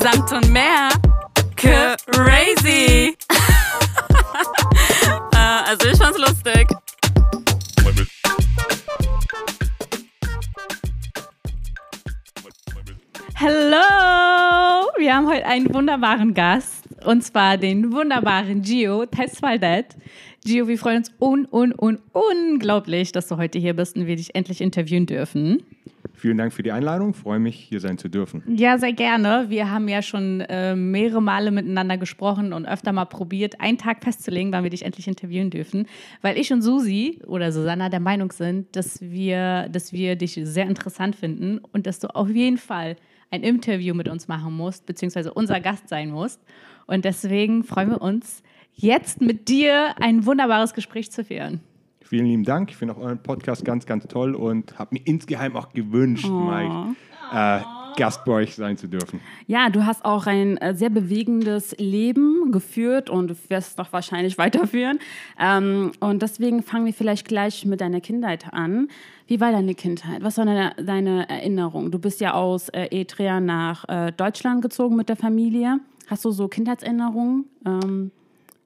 Samt und mehr. Crazy. äh, also ich fand's lustig. Hallo! Wir haben heute einen wunderbaren Gast und zwar den wunderbaren Gio Tesfaldet. Gio, wir freuen uns un, un, un, unglaublich, dass du heute hier bist und wir dich endlich interviewen dürfen. Vielen Dank für die Einladung. Freue mich, hier sein zu dürfen. Ja, sehr gerne. Wir haben ja schon äh, mehrere Male miteinander gesprochen und öfter mal probiert, einen Tag festzulegen, wann wir dich endlich interviewen dürfen. Weil ich und Susi oder Susanna der Meinung sind, dass wir, dass wir dich sehr interessant finden und dass du auf jeden Fall ein Interview mit uns machen musst, beziehungsweise unser Gast sein musst. Und deswegen freuen wir uns, jetzt mit dir ein wunderbares Gespräch zu führen. Vielen lieben Dank. Ich finde auch euren Podcast ganz, ganz toll und habe mir insgeheim auch gewünscht, oh. mal äh, Gast bei euch sein zu dürfen. Ja, du hast auch ein äh, sehr bewegendes Leben geführt und wirst es noch wahrscheinlich weiterführen. Ähm, und deswegen fangen wir vielleicht gleich mit deiner Kindheit an. Wie war deine Kindheit? Was war deine, deine Erinnerung? Du bist ja aus äh, Eritrea nach äh, Deutschland gezogen mit der Familie. Hast du so Kindheitserinnerungen? Ähm,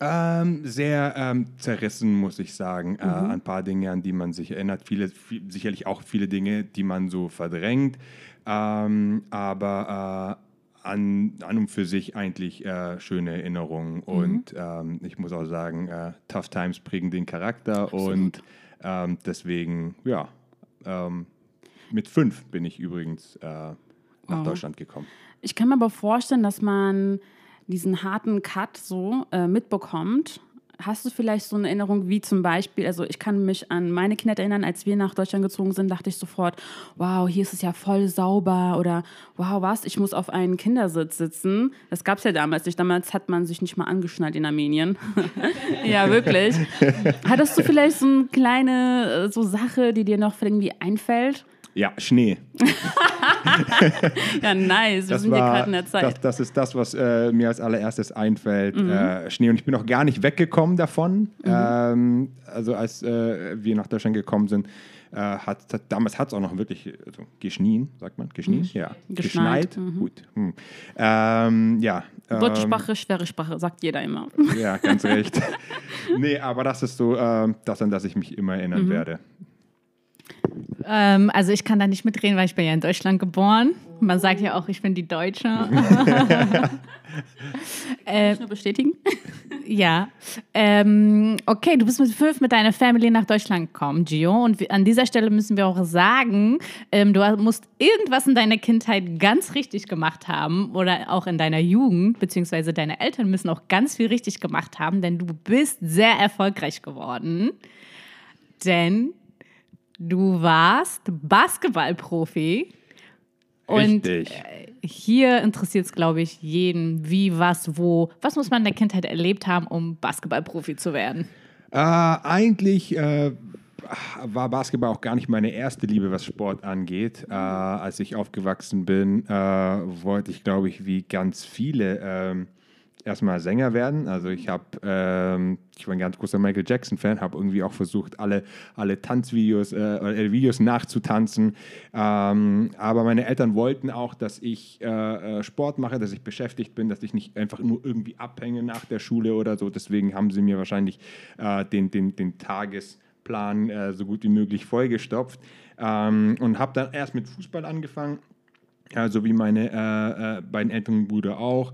ähm, sehr ähm, zerrissen, muss ich sagen. Äh, mhm. Äh, an ein paar Dinge, an die man sich erinnert. Viele, viel, sicherlich auch viele Dinge, die man so verdrängt. Ähm, aber äh, an, an und für sich eigentlich äh, schöne Erinnerungen. Mhm. Und ähm, ich muss auch sagen, äh, Tough Times prägen den Charakter. Absolut. Und ähm, deswegen, ja, ähm, mit fünf bin ich übrigens äh, nach oh. Deutschland gekommen. Ich kann mir aber vorstellen, dass man diesen harten Cut so äh, mitbekommt. Hast du vielleicht so eine Erinnerung, wie zum Beispiel, also ich kann mich an meine Kindheit erinnern, als wir nach Deutschland gezogen sind, dachte ich sofort, wow, hier ist es ja voll sauber oder wow, was, ich muss auf einen Kindersitz sitzen. Das gab es ja damals nicht. Damals hat man sich nicht mal angeschnallt in Armenien. ja, wirklich. Hattest du vielleicht so eine kleine äh, so Sache, die dir noch irgendwie einfällt? Ja, Schnee. ja, nice. Wir das sind war, hier gerade in der Zeit. Das, das, ist das, was äh, mir als allererstes einfällt. Mhm. Äh, Schnee. Und ich bin noch gar nicht weggekommen davon. Mhm. Ähm, also als äh, wir nach Deutschland gekommen sind, äh, hat, hat, damals hat es auch noch wirklich also, geschnien, sagt man, geschnien? Mhm. Ja. Geschneit. Geschneit. Mhm. Gut. Hm. Ähm, ja. Ähm, Wortsprache, schwere Sprache, sagt jeder immer. Ja, ganz recht. nee, aber das ist so ähm, das, an das ich mich immer erinnern mhm. werde. Ähm, also ich kann da nicht mitreden, weil ich bin ja in Deutschland geboren. Man sagt ja auch, ich bin die Deutsche. äh, nur bestätigen? ja. Ähm, okay, du bist mit fünf mit deiner Family nach Deutschland gekommen, Gio. Und an dieser Stelle müssen wir auch sagen, ähm, du musst irgendwas in deiner Kindheit ganz richtig gemacht haben oder auch in deiner Jugend, beziehungsweise deine Eltern müssen auch ganz viel richtig gemacht haben, denn du bist sehr erfolgreich geworden. Denn Du warst Basketballprofi. Und Richtig. Äh, hier interessiert es, glaube ich, jeden, wie, was, wo. Was muss man in der Kindheit erlebt haben, um Basketballprofi zu werden? Äh, eigentlich äh, war Basketball auch gar nicht meine erste Liebe, was Sport angeht. Äh, als ich aufgewachsen bin, äh, wollte ich, glaube ich, wie ganz viele ähm, erstmal Sänger werden. Also ich habe, ähm, ich war ein ganz großer Michael Jackson-Fan, habe irgendwie auch versucht, alle, alle Tanzvideos, äh, äh, Videos nachzutanzen. Ähm, aber meine Eltern wollten auch, dass ich äh, äh, Sport mache, dass ich beschäftigt bin, dass ich nicht einfach nur irgendwie abhänge nach der Schule oder so. Deswegen haben sie mir wahrscheinlich äh, den, den, den Tagesplan äh, so gut wie möglich vollgestopft. Ähm, und habe dann erst mit Fußball angefangen, so wie meine beiden älteren Brüder auch.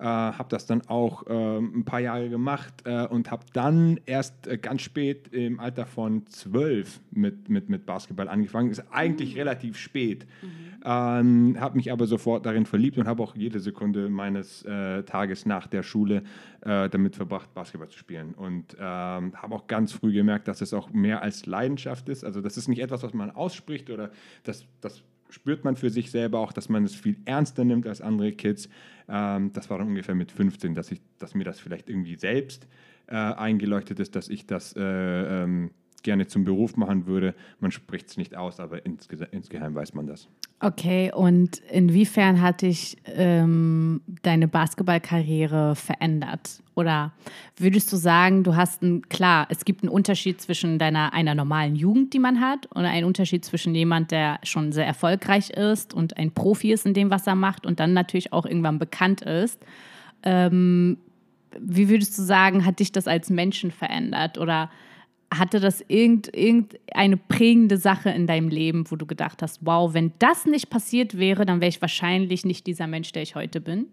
Äh, habe das dann auch äh, ein paar Jahre gemacht äh, und habe dann erst äh, ganz spät im Alter von zwölf mit, mit, mit Basketball angefangen. Ist eigentlich mhm. relativ spät. Mhm. Ähm, habe mich aber sofort darin verliebt und habe auch jede Sekunde meines äh, Tages nach der Schule äh, damit verbracht, Basketball zu spielen. Und ähm, habe auch ganz früh gemerkt, dass es auch mehr als Leidenschaft ist. Also das ist nicht etwas, was man ausspricht oder das, das spürt man für sich selber auch, dass man es viel ernster nimmt als andere Kids. Ähm, das war dann ungefähr mit 15, dass, ich, dass mir das vielleicht irgendwie selbst äh, eingeleuchtet ist, dass ich das äh, ähm, gerne zum Beruf machen würde. Man spricht es nicht aus, aber insge insgeheim weiß man das. Okay, und inwiefern hat dich ähm, deine Basketballkarriere verändert? Oder würdest du sagen, du hast ein, klar, es gibt einen Unterschied zwischen deiner, einer normalen Jugend, die man hat, oder einen Unterschied zwischen jemand, der schon sehr erfolgreich ist und ein Profi ist in dem, was er macht und dann natürlich auch irgendwann bekannt ist. Ähm, wie würdest du sagen, hat dich das als Menschen verändert? Oder hatte das irgend, irgendeine prägende Sache in deinem Leben, wo du gedacht hast, wow, wenn das nicht passiert wäre, dann wäre ich wahrscheinlich nicht dieser Mensch, der ich heute bin?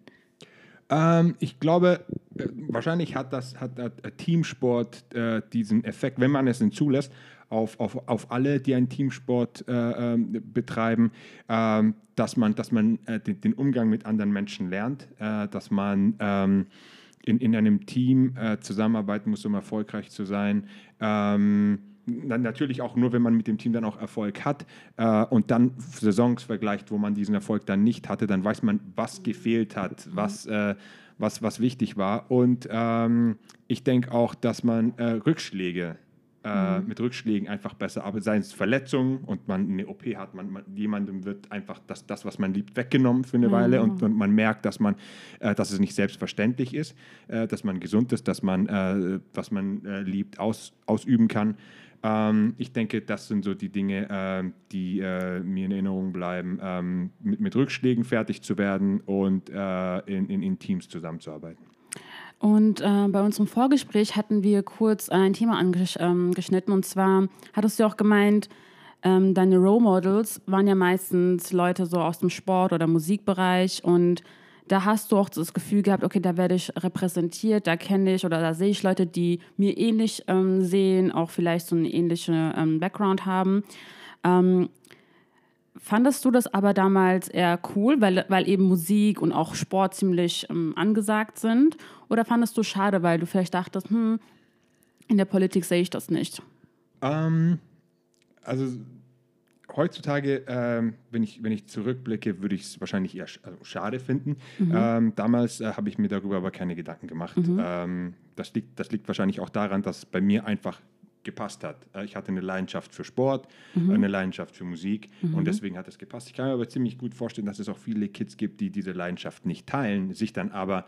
Ähm, ich glaube, äh, wahrscheinlich hat das hat, hat Teamsport äh, diesen Effekt, wenn man es denn zulässt, auf, auf, auf alle, die einen Teamsport äh, ähm, betreiben, ähm, dass man, dass man äh, den, den, Umgang mit anderen Menschen lernt, äh, dass man ähm, in, in einem Team äh, zusammenarbeiten muss, um erfolgreich zu sein. Ähm, natürlich auch nur, wenn man mit dem Team dann auch Erfolg hat äh, und dann Saisons vergleicht, wo man diesen Erfolg dann nicht hatte, dann weiß man, was gefehlt hat, was, äh, was, was wichtig war. Und ähm, ich denke auch, dass man äh, Rückschläge äh, mhm. mit Rückschlägen einfach besser arbeitet, seien es Verletzungen und man eine OP hat, man, man, jemandem wird einfach das, das, was man liebt, weggenommen für eine mhm. Weile und, und, man merkt, dass man, äh, dass es nicht selbstverständlich ist, äh, dass man gesund ist, dass man, äh, was man äh, liebt, aus, ausüben kann. Ähm, ich denke, das sind so die Dinge, die mir in Erinnerung bleiben, ähm, mit, mit, Rückschlägen fertig zu werden und in, in, in Teams zusammenzuarbeiten. Und äh, bei unserem Vorgespräch hatten wir kurz ein Thema angeschnitten. Ähm, und zwar hattest du auch gemeint, ähm, deine Role Models waren ja meistens Leute so aus dem Sport- oder Musikbereich. Und da hast du auch das Gefühl gehabt, okay, da werde ich repräsentiert, da kenne ich oder da sehe ich Leute, die mir ähnlich ähm, sehen, auch vielleicht so einen ähnlichen ähm, Background haben. Fandest du das aber damals eher cool, weil, weil eben Musik und auch Sport ziemlich ähm, angesagt sind? Oder fandest du schade, weil du vielleicht dachtest, hm, in der Politik sehe ich das nicht? Ähm, also heutzutage, ähm, wenn, ich, wenn ich zurückblicke, würde ich es wahrscheinlich eher sch also schade finden. Mhm. Ähm, damals äh, habe ich mir darüber aber keine Gedanken gemacht. Mhm. Ähm, das, liegt, das liegt wahrscheinlich auch daran, dass bei mir einfach gepasst hat. Äh, ich hatte eine Leidenschaft für Sport, mhm. eine Leidenschaft für Musik mhm. und deswegen hat es gepasst. Ich kann mir aber ziemlich gut vorstellen, dass es auch viele Kids gibt, die diese Leidenschaft nicht teilen, sich dann aber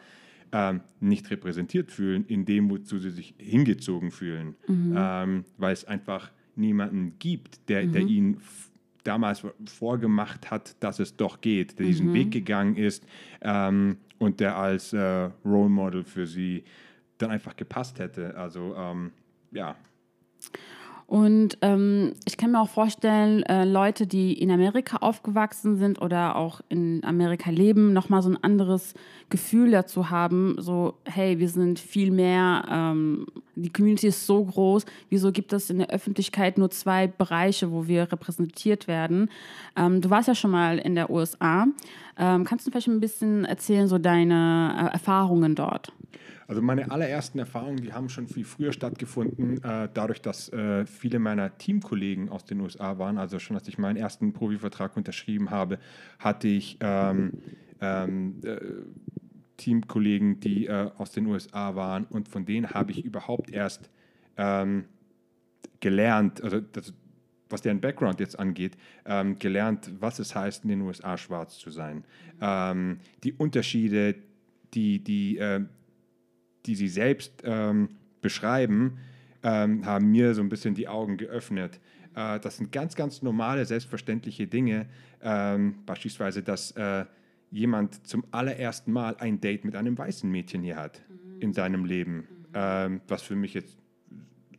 ähm, nicht repräsentiert fühlen in dem, wozu sie sich hingezogen fühlen, mhm. ähm, weil es einfach niemanden gibt, der, der mhm. ihnen damals vorgemacht hat, dass es doch geht, der diesen mhm. Weg gegangen ist ähm, und der als äh, Role Model für sie dann einfach gepasst hätte. Also ähm, ja, und ähm, ich kann mir auch vorstellen, äh, Leute, die in Amerika aufgewachsen sind oder auch in Amerika leben, nochmal so ein anderes Gefühl dazu haben, so, hey, wir sind viel mehr, ähm, die Community ist so groß, wieso gibt es in der Öffentlichkeit nur zwei Bereiche, wo wir repräsentiert werden? Ähm, du warst ja schon mal in der USA. Ähm, kannst du vielleicht ein bisschen erzählen, so deine äh, Erfahrungen dort? Also meine allerersten Erfahrungen, die haben schon viel früher stattgefunden, äh, dadurch, dass äh, viele meiner Teamkollegen aus den USA waren. Also schon als ich meinen ersten Profivertrag unterschrieben habe, hatte ich ähm, ähm, äh, Teamkollegen, die äh, aus den USA waren und von denen habe ich überhaupt erst ähm, gelernt, also das, was deren Background jetzt angeht, ähm, gelernt, was es heißt, in den USA schwarz zu sein. Ähm, die Unterschiede, die, die, äh, die sie selbst ähm, beschreiben, ähm, haben mir so ein bisschen die Augen geöffnet. Äh, das sind ganz, ganz normale, selbstverständliche Dinge. Ähm, beispielsweise, dass äh, jemand zum allerersten Mal ein Date mit einem weißen Mädchen hier hat mhm. in seinem Leben, mhm. ähm, was für mich jetzt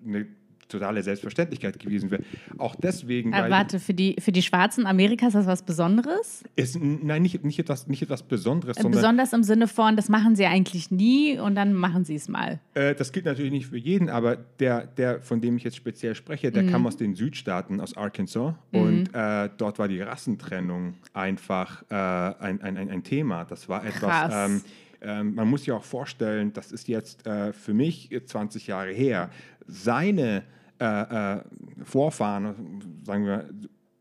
eine totale Selbstverständlichkeit gewesen wäre. Auch deswegen. Aber warte, für die, für die Schwarzen Amerikas ist das was Besonderes? Ist, nein, nicht, nicht, etwas, nicht etwas Besonderes. Äh, besonders im Sinne von, das machen sie eigentlich nie und dann machen sie es mal. Äh, das gilt natürlich nicht für jeden, aber der, der, von dem ich jetzt speziell spreche, der mhm. kam aus den Südstaaten, aus Arkansas. Mhm. Und äh, dort war die Rassentrennung einfach äh, ein, ein, ein, ein, Thema. Das war etwas. Ähm, ähm, man muss sich auch vorstellen, das ist jetzt äh, für mich 20 Jahre her. Seine äh, äh, Vorfahren, sagen wir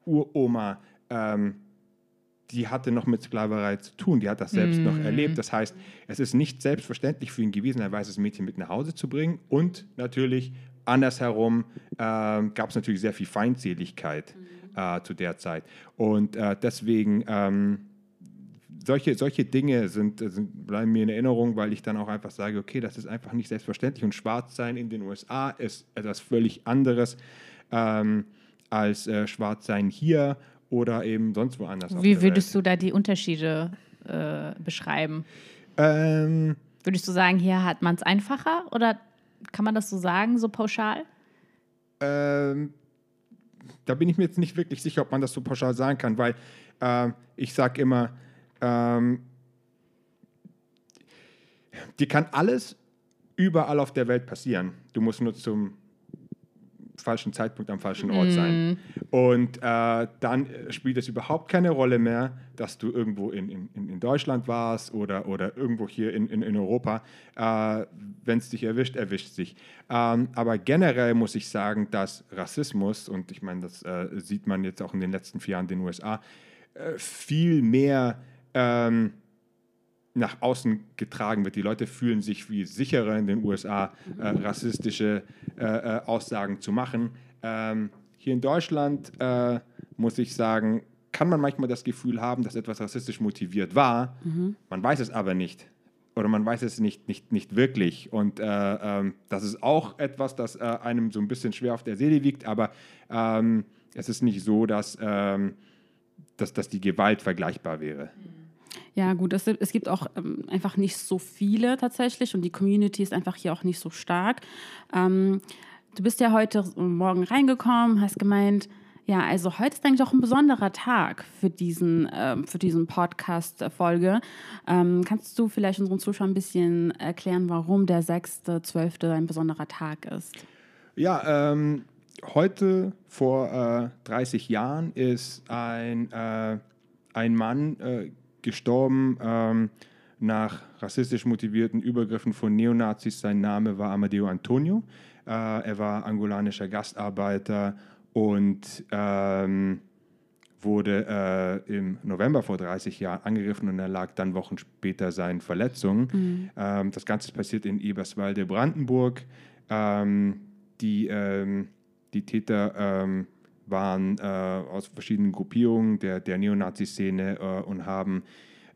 Uroma, ähm, die hatte noch mit Sklaverei zu tun, die hat das selbst mm. noch erlebt. Das heißt, es ist nicht selbstverständlich für ihn gewesen, ein weißes Mädchen mit nach Hause zu bringen. Und natürlich andersherum äh, gab es natürlich sehr viel Feindseligkeit mm. äh, zu der Zeit. Und äh, deswegen ähm, solche, solche Dinge sind, sind, bleiben mir in Erinnerung, weil ich dann auch einfach sage, okay, das ist einfach nicht selbstverständlich. Und Schwarzsein in den USA ist etwas völlig anderes ähm, als äh, Schwarzsein hier oder eben sonst woanders. Wie würdest Welt. du da die Unterschiede äh, beschreiben? Ähm, Würdest du sagen, hier hat man es einfacher oder kann man das so sagen, so pauschal? Ähm, da bin ich mir jetzt nicht wirklich sicher, ob man das so pauschal sagen kann, weil ähm, ich sage immer, ähm, dir kann alles überall auf der Welt passieren. Du musst nur zum falschen Zeitpunkt am falschen Ort sein. Und äh, dann äh, spielt es überhaupt keine Rolle mehr, dass du irgendwo in, in, in Deutschland warst oder, oder irgendwo hier in, in, in Europa. Äh, Wenn es dich erwischt, erwischt es dich. Ähm, aber generell muss ich sagen, dass Rassismus, und ich meine, das äh, sieht man jetzt auch in den letzten vier Jahren in den USA, äh, viel mehr ähm, nach außen getragen wird. Die Leute fühlen sich viel sicherer in den USA, äh, rassistische äh, äh, Aussagen zu machen. Ähm, hier in Deutschland äh, muss ich sagen, kann man manchmal das Gefühl haben, dass etwas rassistisch motiviert war. Man weiß es aber nicht. Oder man weiß es nicht, nicht, nicht wirklich. Und äh, ähm, das ist auch etwas, das äh, einem so ein bisschen schwer auf der Seele wiegt. Aber ähm, es ist nicht so, dass, ähm, dass, dass die Gewalt vergleichbar wäre. Ja, gut, es, es gibt auch ähm, einfach nicht so viele tatsächlich und die Community ist einfach hier auch nicht so stark. Ähm, du bist ja heute Morgen reingekommen, hast gemeint, ja, also heute ist eigentlich auch ein besonderer Tag für diesen, ähm, diesen Podcast-Folge. Ähm, kannst du vielleicht unseren Zuschauern ein bisschen erklären, warum der 6.12. ein besonderer Tag ist? Ja, ähm, heute vor äh, 30 Jahren ist ein, äh, ein Mann äh, gestorben ähm, nach rassistisch motivierten Übergriffen von Neonazis. Sein Name war Amadeo Antonio. Äh, er war angolanischer Gastarbeiter und ähm, wurde äh, im November vor 30 Jahren angegriffen und er lag dann Wochen später seinen Verletzungen. Ähm, das Ganze passiert in Eberswalde, Brandenburg. Ähm, die, ähm, die Täter ähm, waren äh, aus verschiedenen Gruppierungen der, der Neonazi-Szene äh, und haben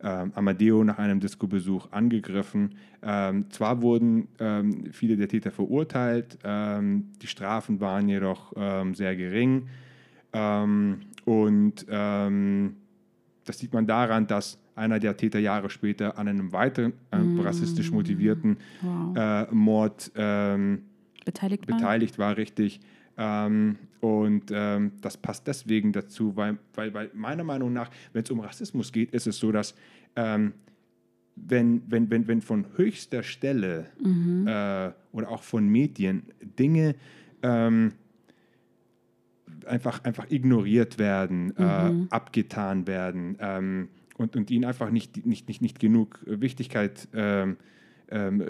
ähm, Amadeo nach einem Disco-Besuch angegriffen. Ähm, zwar wurden ähm, viele der Täter verurteilt, ähm, die Strafen waren jedoch ähm, sehr gering. Ähm, und ähm, das sieht man daran, dass einer der Täter Jahre später an einem weiteren ähm, rassistisch motivierten Wow. äh, Mord Beteiligt beteiligt war, richtig. Ähm, und ähm, das passt deswegen dazu, weil, weil, weil meiner Meinung nach, wenn es um Rassismus geht, ist es so, dass ähm, wenn, wenn, wenn, wenn von höchster Stelle äh, oder auch von Medien Dinge ähm, einfach, einfach ignoriert werden, äh, abgetan werden ähm, und, und ihnen einfach nicht, nicht, nicht, nicht genug Wichtigkeit ähm,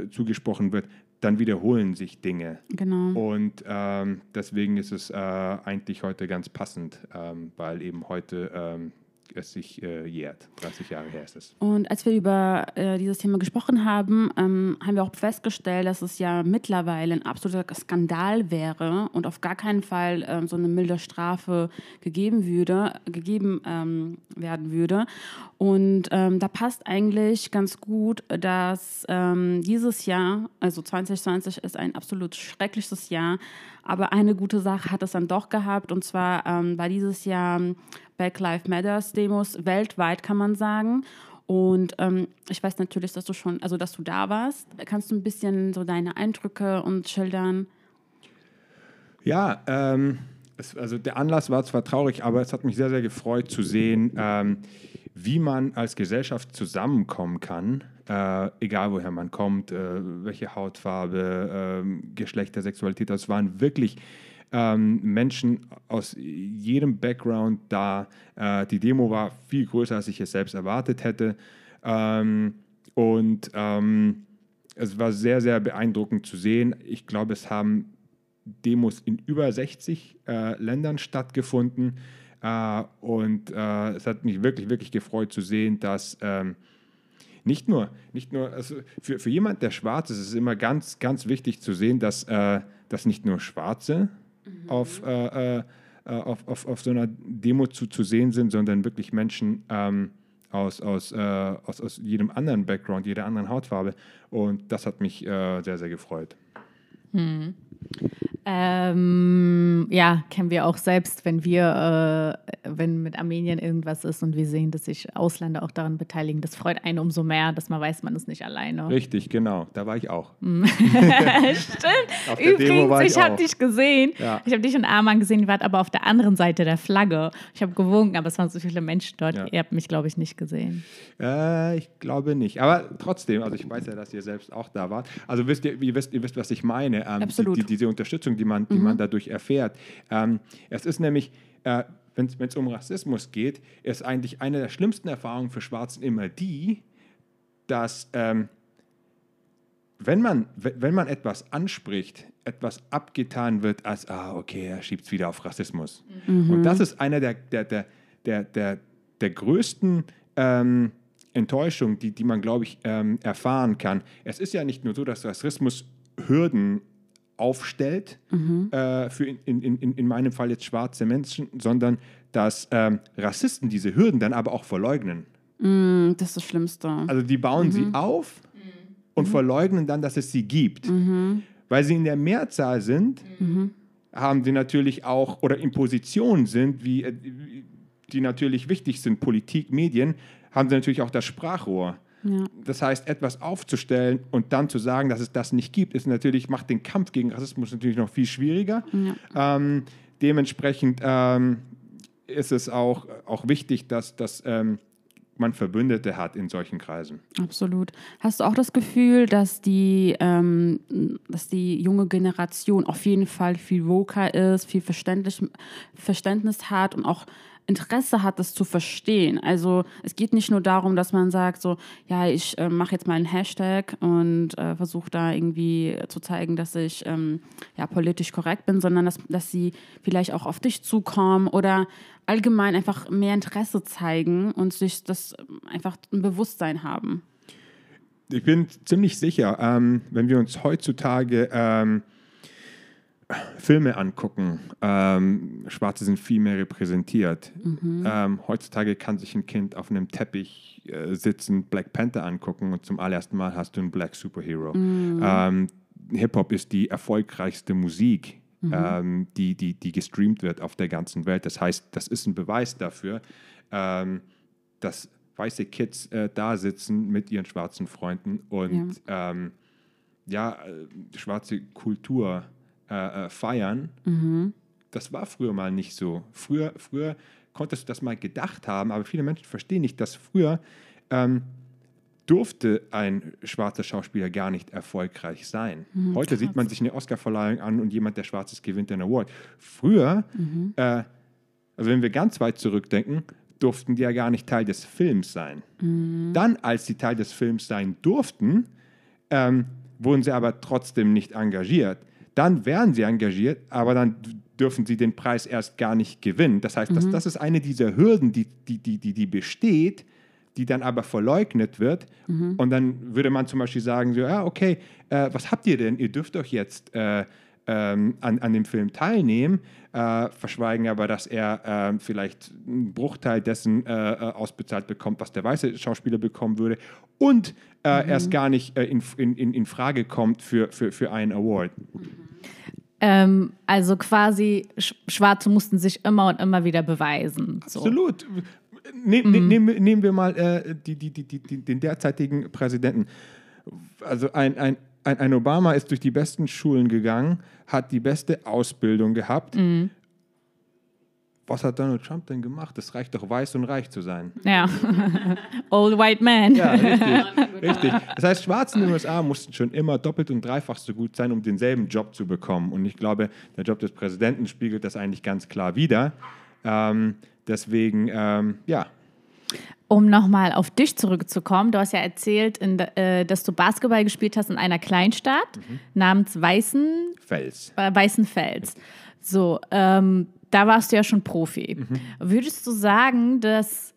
zugesprochen wird, dann wiederholen sich Dinge. Genau. Und ähm, deswegen ist es äh, eigentlich heute ganz passend, ähm, weil eben heute ähm, es sich äh, jährt. 30 Jahre her ist es. Und als wir über äh, dieses Thema gesprochen haben, ähm, haben wir auch festgestellt, dass es ja mittlerweile ein absoluter Skandal wäre und auf gar keinen Fall ähm, so eine milde Strafe gegeben würde, gegeben ähm, werden würde. Und ähm, da passt eigentlich ganz gut, dass ähm, dieses Jahr, also 2020, ist ein absolut schreckliches Jahr. Aber eine gute Sache hat es dann doch gehabt. Und zwar ähm, war dieses Jahr Black Lives Matters Demos weltweit, kann man sagen. Und ähm, ich weiß natürlich, dass du schon, also dass du da warst. Kannst du ein bisschen so deine Eindrücke und schildern? Ja, ähm, es, also der Anlass war zwar traurig, aber es hat mich sehr, sehr gefreut zu sehen, ähm, wie man als Gesellschaft zusammenkommen kann, äh, egal woher man kommt, äh, welche Hautfarbe, äh, Geschlechter, Sexualität. Das waren wirklich ähm, Menschen aus jedem Background da. Äh, die Demo war viel größer, als ich es selbst erwartet hätte. Ähm, und ähm, es war sehr, sehr beeindruckend zu sehen. Ich glaube, es haben Demos in über 60 äh, Ländern stattgefunden. Äh, und äh, es hat mich wirklich, wirklich gefreut zu sehen, dass ähm, nicht nur, nicht nur also für, für jemand, der schwarz ist, ist es immer ganz, ganz wichtig zu sehen, dass, äh, dass nicht nur Schwarze auf, äh, äh, auf, auf, auf so einer Demo zu, zu sehen sind, sondern wirklich Menschen ähm, aus, aus, äh, aus, aus jedem anderen Background, jeder anderen Hautfarbe. Und das hat mich äh, sehr, sehr gefreut. Ähm, ja, kennen wir auch selbst, wenn wir, äh, wenn mit Armenien irgendwas ist und wir sehen, dass sich Ausländer auch daran beteiligen. Das freut einen umso mehr, dass man weiß, man ist nicht alleine. Richtig, genau. Da war ich auch. Stimmt. Der Demo Übrigens, ich, ich habe dich gesehen. Ja. Ich habe dich und Arman gesehen, ihr wart aber auf der anderen Seite der Flagge. Ich habe gewunken, aber es waren so viele Menschen dort. Ja. Ihr habt mich, glaube ich, nicht gesehen. Äh, ich glaube nicht. Aber trotzdem, also ich weiß ja, dass ihr selbst auch da wart. Also wisst ihr, ihr, wisst, ihr wisst, was ich meine. Ähm, Absolut. Die, die, diese Unterstützung, die man, die man dadurch erfährt. Ähm, es ist nämlich, äh, wenn es um Rassismus geht, ist eigentlich eine der schlimmsten Erfahrungen für Schwarzen immer die, dass ähm, wenn, man, we- wenn man etwas anspricht, etwas abgetan wird als, ah, okay, er schiebt es wieder auf Rassismus. Und das ist einer der, der, der, der, der, der größten ähm, Enttäuschungen, die, die man, glaube ich, ähm, erfahren kann. Es ist ja nicht nur so, dass Rassismus Hürden aufstellt, äh, für in, in, in, in meinem Fall jetzt schwarze Menschen, sondern dass ähm, Rassisten diese Hürden dann aber auch verleugnen. Mm, Das ist das Schlimmste. Also die bauen sie auf und verleugnen dann, dass es sie gibt. Weil sie in der Mehrzahl sind, haben sie natürlich auch, oder in Positionen sind, wie, äh, die natürlich wichtig sind, Politik, Medien, haben sie natürlich auch das Sprachrohr. Ja. Das heißt, etwas aufzustellen und dann zu sagen, dass es das nicht gibt, ist natürlich, macht den Kampf gegen Rassismus natürlich noch viel schwieriger. Ähm, dementsprechend ähm, ist es auch, auch wichtig, dass, dass ähm, man Verbündete hat in solchen Kreisen. Absolut. Hast du auch das Gefühl, dass die, ähm, dass die junge Generation auf jeden Fall viel woker ist, viel Verständnis, Verständnis hat und auch Interesse hat, das zu verstehen? Also es geht nicht nur darum, dass man sagt, so, ja, ich äh, mache jetzt mal einen Hashtag und äh, versuche da irgendwie zu zeigen, dass ich ähm, ja, politisch korrekt bin, sondern dass, dass sie vielleicht auch auf dich zukommen oder allgemein einfach mehr Interesse zeigen und sich das ähm, einfach ein Bewusstsein haben. Ich bin ziemlich sicher, ähm, wenn wir uns heutzutage ähm, Filme angucken, ähm, Schwarze sind viel mehr repräsentiert. Ähm, heutzutage kann sich ein Kind auf einem Teppich äh, sitzen, Black Panther angucken und zum allerersten Mal hast du einen Black Superhero. Ähm, Hip-Hop ist die erfolgreichste Musik, ähm, die, die, die gestreamt wird auf der ganzen Welt. Das heißt, das ist ein Beweis dafür, ähm, dass weiße Kids äh, da sitzen mit ihren schwarzen Freunden und ja, ähm, ja äh, schwarze Kultur äh, äh, feiern. Das war früher mal nicht so. Früher, früher konntest du das mal gedacht haben, aber viele Menschen verstehen nicht, dass früher ähm, durfte ein schwarzer Schauspieler gar nicht erfolgreich sein. Heute sieht man sich eine Oscarverleihung an und jemand, der schwarz ist, gewinnt einen Award. Früher, äh, also wenn wir ganz weit zurückdenken, durften die ja gar nicht Teil des Films sein. Dann, als sie Teil des Films sein durften, ähm, wurden sie aber trotzdem nicht engagiert. Dann werden sie engagiert, aber dann dürfen sie den Preis erst gar nicht gewinnen. Das heißt, das, das ist eine dieser Hürden, die, die, die, die, die besteht, die dann aber verleugnet wird. Und dann würde man zum Beispiel sagen, so, ja, okay, äh, was habt ihr denn? Ihr dürft doch jetzt äh, ähm, an, an dem Film teilnehmen, äh, verschweigen aber, dass er ähm, vielleicht einen Bruchteil dessen äh, äh, ausbezahlt bekommt, was der weiße Schauspieler bekommen würde und äh, erst gar nicht äh, in, in, in Frage kommt für, für, für einen Award. Ähm, also quasi, Sch Schwarze mussten sich immer und immer wieder beweisen. So. Absolut. Ne, ne, nehmen, nehmen wir mal äh, die, die, die, den derzeitigen Präsidenten. Also ein, ein, ein, ein Obama ist durch die besten Schulen gegangen, hat die beste Ausbildung gehabt. Was hat Donald Trump denn gemacht? Es reicht doch, weiß und reich zu sein. Ja. Old White Man. Ja, richtig, richtig. Das heißt, Schwarze in den USA mussten schon immer doppelt und dreifach so gut sein, um denselben Job zu bekommen. Und ich glaube, der Job des Präsidenten spiegelt das eigentlich ganz klar wider. Ähm, deswegen, ähm, ja, Um nochmal auf dich zurückzukommen, du hast ja erzählt, in, äh, dass du Basketball gespielt hast in einer Kleinstadt namens Weißen, Fels. äh, Weißenfels. So, ähm, da warst du ja schon Profi. Würdest du sagen, dass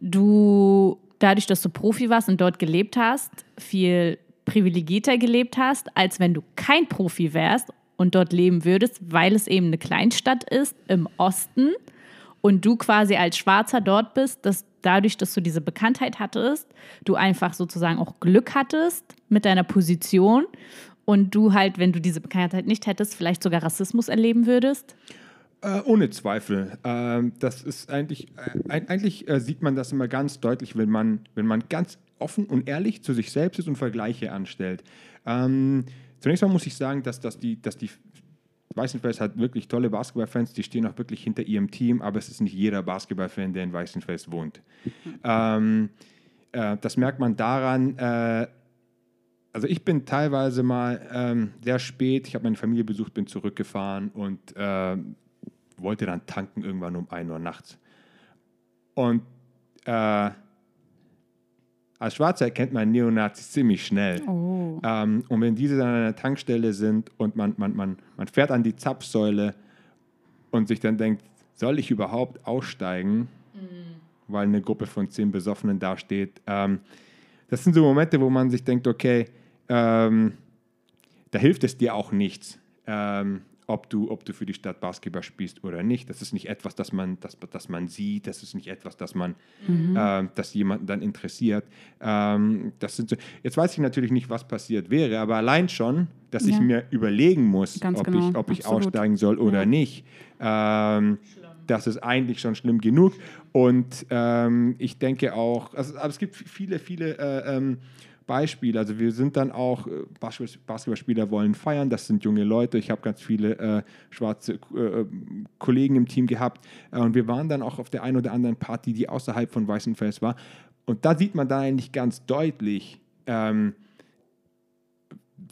du dadurch, dass du Profi warst und dort gelebt hast, viel privilegierter gelebt hast, als wenn du kein Profi wärst und dort leben würdest, weil es eben eine Kleinstadt ist im Osten und du quasi als Schwarzer dort bist, dass dadurch, dass du diese Bekanntheit hattest, du einfach sozusagen auch Glück hattest mit deiner Position und du halt, wenn du diese Bekanntheit nicht hättest, vielleicht sogar Rassismus erleben würdest? Äh, ohne Zweifel. Ähm, das ist eigentlich, äh, eigentlich äh, sieht man das immer ganz deutlich, wenn man, wenn man ganz offen und ehrlich zu sich selbst ist und Vergleiche anstellt. Ähm, zunächst mal muss ich sagen, dass, dass die, dass die Weißenfels hat wirklich tolle Basketballfans, die stehen auch wirklich hinter ihrem Team, aber es ist nicht jeder Basketballfan, der in Weißenfels wohnt. Ähm, äh, das merkt man daran, äh, also ich bin teilweise mal ähm, sehr spät, ich habe meine Familie besucht, bin zurückgefahren und äh, wollte dann tanken irgendwann um 1 Uhr nachts. Und äh, als Schwarzer erkennt man Neonazis ziemlich schnell. Oh. Ähm, und wenn diese dann an einer Tankstelle sind und man, man, man, man fährt an die Zapfsäule und sich dann denkt, soll ich überhaupt aussteigen, weil eine Gruppe von zehn Besoffenen dasteht. Ähm, das sind so Momente, wo man sich denkt, okay, ähm, da hilft es dir auch nichts. Ähm, ob du, ob du für die Stadt Basketball spielst oder nicht. Das ist nicht etwas, das man, das, das man sieht, das ist nicht etwas, das man, äh, das jemanden dann interessiert. Ähm, das sind so, jetzt weiß ich natürlich nicht, was passiert wäre, aber allein schon, dass ich Ja. mir überlegen muss, Ganz ob, genau, ich, ob ich absolut. aussteigen soll oder Ja. nicht. Ähm, das ist eigentlich schon schlimm genug. Und ähm, ich denke auch, also, aber es gibt viele, viele äh, Beispiele. Also wir sind dann auch, äh, Bas- Basketballspieler wollen feiern, das sind junge Leute. Ich habe ganz viele äh, schwarze äh, Kollegen im Team gehabt äh, und wir waren dann auch auf der einen oder anderen Party, die außerhalb von Weißenfels war. Und da sieht man dann eigentlich ganz deutlich, ähm,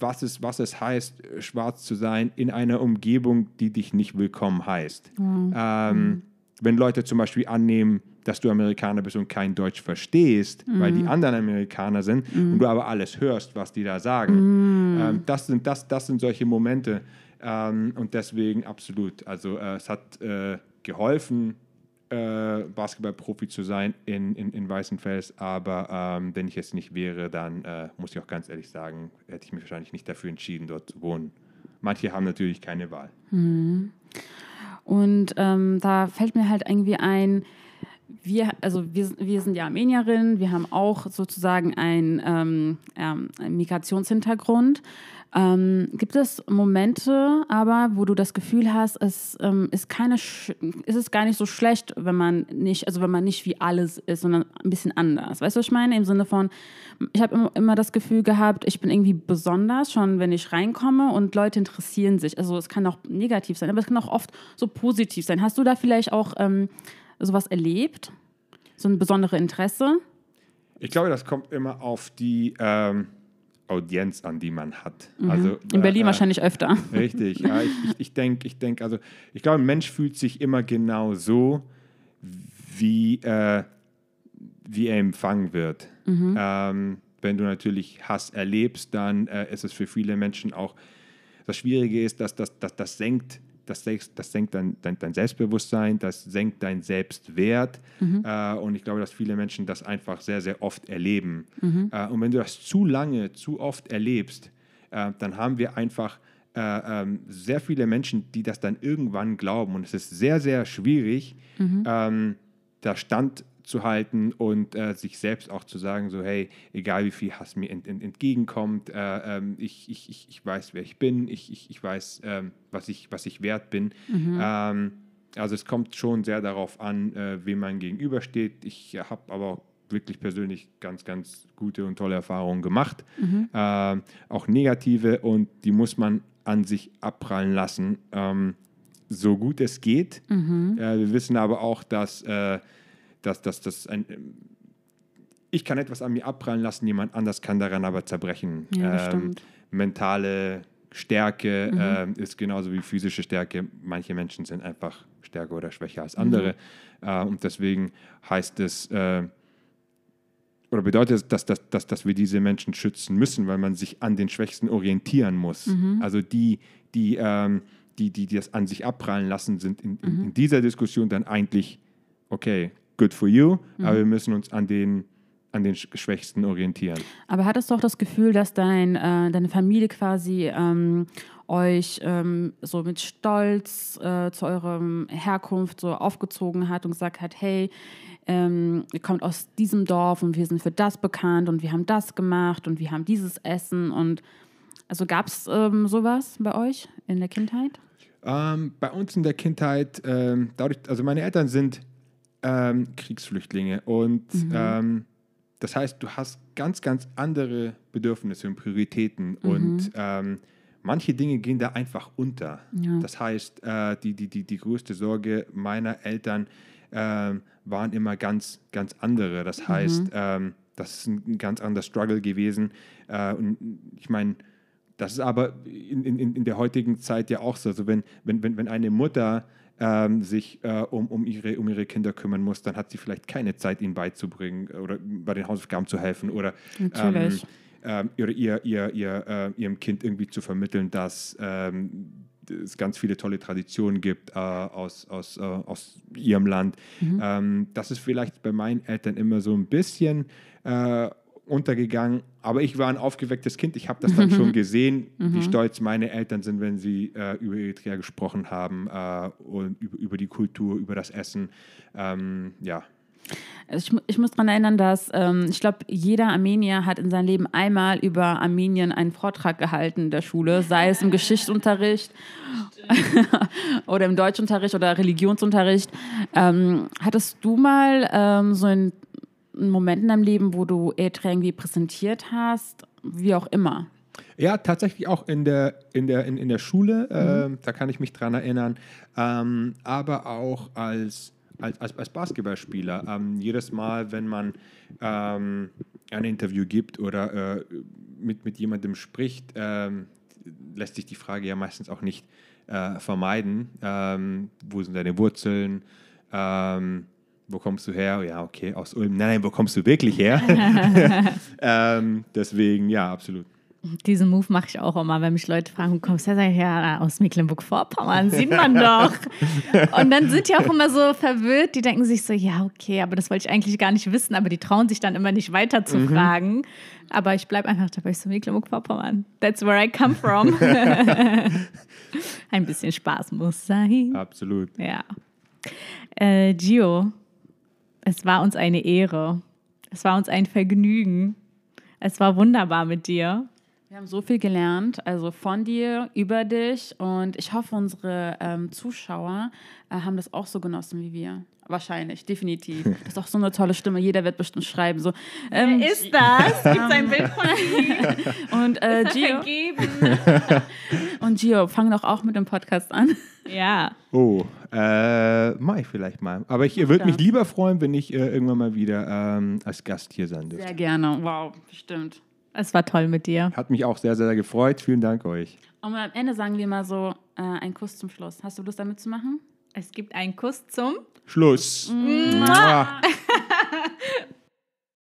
was es, was es heißt, äh, schwarz zu sein in einer Umgebung, die dich nicht willkommen heißt. Ähm, Wenn Leute zum Beispiel annehmen, dass du Amerikaner bist und kein Deutsch verstehst, weil die anderen Amerikaner sind und du aber alles hörst, was die da sagen. Ähm, das, sind, das, das sind solche Momente ähm, und deswegen absolut. Also äh, es hat äh, geholfen, äh, Basketballprofi zu sein in, in, in Weißenfels, aber ähm, wenn ich es nicht wäre, dann äh, muss ich auch ganz ehrlich sagen, hätte ich mich wahrscheinlich nicht dafür entschieden, dort zu wohnen. Manche haben natürlich keine Wahl. Und ähm, da fällt mir halt irgendwie ein, wir, also wir, wir sind ja Armenierinnen, wir haben auch sozusagen einen, ähm, ähm, einen Migrationshintergrund. Ähm, gibt es Momente aber, wo du das Gefühl hast, es, ähm, ist keine, sch- es ist gar nicht so schlecht, wenn man nicht, also wenn man nicht wie alles ist, sondern ein bisschen anders. Weißt du, was ich meine? Im Sinne von, ich habe immer, immer das Gefühl gehabt, ich bin irgendwie besonders, schon wenn ich reinkomme und Leute interessieren sich. Also es kann auch negativ sein, aber es kann auch oft so positiv sein. Hast du da vielleicht auch ähm, sowas erlebt? So ein besonderes Interesse? Ich glaube, das kommt immer auf die ähm, Audienz an, die man hat. Also, Mhm. In Berlin äh, wahrscheinlich öfter. Richtig. Ja, ich ich, ich denke, ich denk, also ich glaube, ein Mensch fühlt sich immer genau so, wie, äh, wie er empfangen wird. Ähm, wenn du natürlich Hass erlebst, dann äh, ist es für viele Menschen auch, das Schwierige ist, dass das, das, das senkt, das, senkt- das senkt dein, dein, dein Selbstbewusstsein, das senkt dein Selbstwert. Äh, und ich glaube, dass viele Menschen das einfach sehr, sehr oft erleben. Äh, und wenn du das zu lange, zu oft erlebst, äh, dann haben wir einfach äh, ähm, sehr viele Menschen, die das dann irgendwann glauben. Und es ist sehr, sehr schwierig, ähm, da Stand zu halten und äh, sich selbst auch zu sagen, so hey, egal wie viel Hass mir ent, ent, entgegenkommt, äh, ähm, ich, ich, ich, weiß, wer ich bin, ich, ich, ich weiß, ähm, was, ich, was ich wert bin. Ähm, also es kommt schon sehr darauf an, äh, wem man gegenübersteht. Ich habe aber wirklich persönlich ganz, ganz gute und tolle Erfahrungen gemacht. Ähm, auch negative und die muss man an sich abprallen lassen, ähm, so gut es geht. Äh, wir wissen aber auch, dass, äh, dass, dass, dass ein, ich kann etwas an mir abprallen lassen, jemand anders kann daran aber zerbrechen. Ja, das Ähm, mentale Stärke ähm, ist genauso wie physische Stärke. Manche Menschen sind einfach stärker oder schwächer als andere. Äh, und deswegen heißt es, äh, oder bedeutet es, dass, dass, dass, dass wir diese Menschen schützen müssen, weil man sich an den Schwächsten orientieren muss. Also die, die, ähm, die, die, die das an sich abprallen lassen, sind in, in, in dieser Diskussion dann eigentlich, okay, good for you, aber wir müssen uns an den, an den Sch- Schwächsten orientieren. Aber hattest du auch das Gefühl, dass dein, äh, deine Familie quasi ähm, euch ähm, so mit Stolz äh, zu eurer Herkunft so aufgezogen hat und gesagt hat, hey, ähm, ihr kommt aus diesem Dorf und wir sind für das bekannt und wir haben das gemacht und wir haben dieses Essen und also gab es ähm, sowas bei euch in der Kindheit? Ähm, bei uns in der Kindheit, ähm, dadurch, also meine Eltern sind ähm, Kriegsflüchtlinge und ähm, das heißt, du hast ganz, ganz andere Bedürfnisse und Prioritäten und ähm, manche Dinge gehen da einfach unter. Das heißt, äh, die, die, die, die größte Sorge meiner Eltern ähm, waren immer ganz, ganz andere. Das heißt, ähm, das ist ein, ein ganz anderer Struggle gewesen. Äh, und ich meine, das ist aber in, in, in der heutigen Zeit ja auch so. Also wenn, wenn, wenn, wenn eine Mutter ähm, sich äh, um, um, ihre, um ihre Kinder kümmern muss, dann hat sie vielleicht keine Zeit, ihnen beizubringen oder bei den Hausaufgaben zu helfen oder, ähm, ähm, oder ihr, ihr, ihr, äh, ihrem Kind irgendwie zu vermitteln, dass ähm, es ganz viele tolle Traditionen gibt äh, aus, aus, äh, aus ihrem Land. Ähm, das ist vielleicht bei meinen Eltern immer so ein bisschen äh, untergegangen. Aber ich war ein aufgewecktes Kind. Ich habe das dann schon gesehen, wie stolz meine Eltern sind, wenn sie äh, über Eritrea gesprochen haben äh, und über, über die Kultur, über das Essen. Ähm, ja, Also ich, ich muss daran erinnern, dass ähm, ich glaube, jeder Armenier hat in seinem Leben einmal über Armenien einen Vortrag gehalten in der Schule, sei es im Geschichtsunterricht oder im Deutschunterricht oder Religionsunterricht. Ähm, hattest du mal ähm, so einen, einen Moment in deinem Leben, wo du Eritrea irgendwie präsentiert hast, wie auch immer? Ja, tatsächlich auch in der, in der, in, in der Schule, ähm, da kann ich mich dran erinnern, ähm, aber auch als, als, als, als Basketballspieler. Ähm, jedes Mal, wenn man ähm, ein Interview gibt oder äh, mit, mit jemandem spricht, ähm, lässt sich die Frage ja meistens auch nicht äh, vermeiden. Ähm, wo sind deine Wurzeln? Ähm, wo kommst du her? Ja, okay, aus Ulm. Nein, nein, wo kommst du wirklich her? ähm, deswegen, ja, absolut. Diesen Move mache ich auch immer, wenn mich Leute fragen, wo kommst du her? Sag ich, ja, aus Mecklenburg-Vorpommern, sieht man doch. Und dann sind die auch immer so verwirrt, die denken sich so, ja, okay, aber das wollte ich eigentlich gar nicht wissen, aber die trauen sich dann immer nicht weiter zu fragen. Aber ich bleibe einfach dabei, so Mecklenburg-Vorpommern. That's where I come from. Ein bisschen Spaß muss sein. Absolut. Ja. Äh, Gio, es war uns eine Ehre. Es war uns ein Vergnügen. Es war wunderbar mit dir. Wir haben so viel gelernt, also von dir, über dich und ich hoffe, unsere ähm, Zuschauer äh, haben das auch so genossen wie wir. Wahrscheinlich, definitiv. Das ist auch so eine tolle Stimme. Jeder wird bestimmt schreiben. So, ähm, ist das? Gibt es ein Bild von dir? und äh, Gio? Und Gio, fang doch auch mit dem Podcast an. Ja. Oh, äh, mach ich vielleicht mal. Aber ich würde mich lieber freuen, wenn ich äh, irgendwann mal wieder ähm, als Gast hier sein dürfte. Sehr gerne. Wow, bestimmt. Es war toll mit dir. Hat mich auch sehr, sehr gefreut. Vielen Dank euch. Und am Ende sagen wir mal so äh, einen Kuss zum Schluss. Hast du Lust damit zu machen? Es gibt einen Kuss zum. Schluss. Mm. Mua. Mua.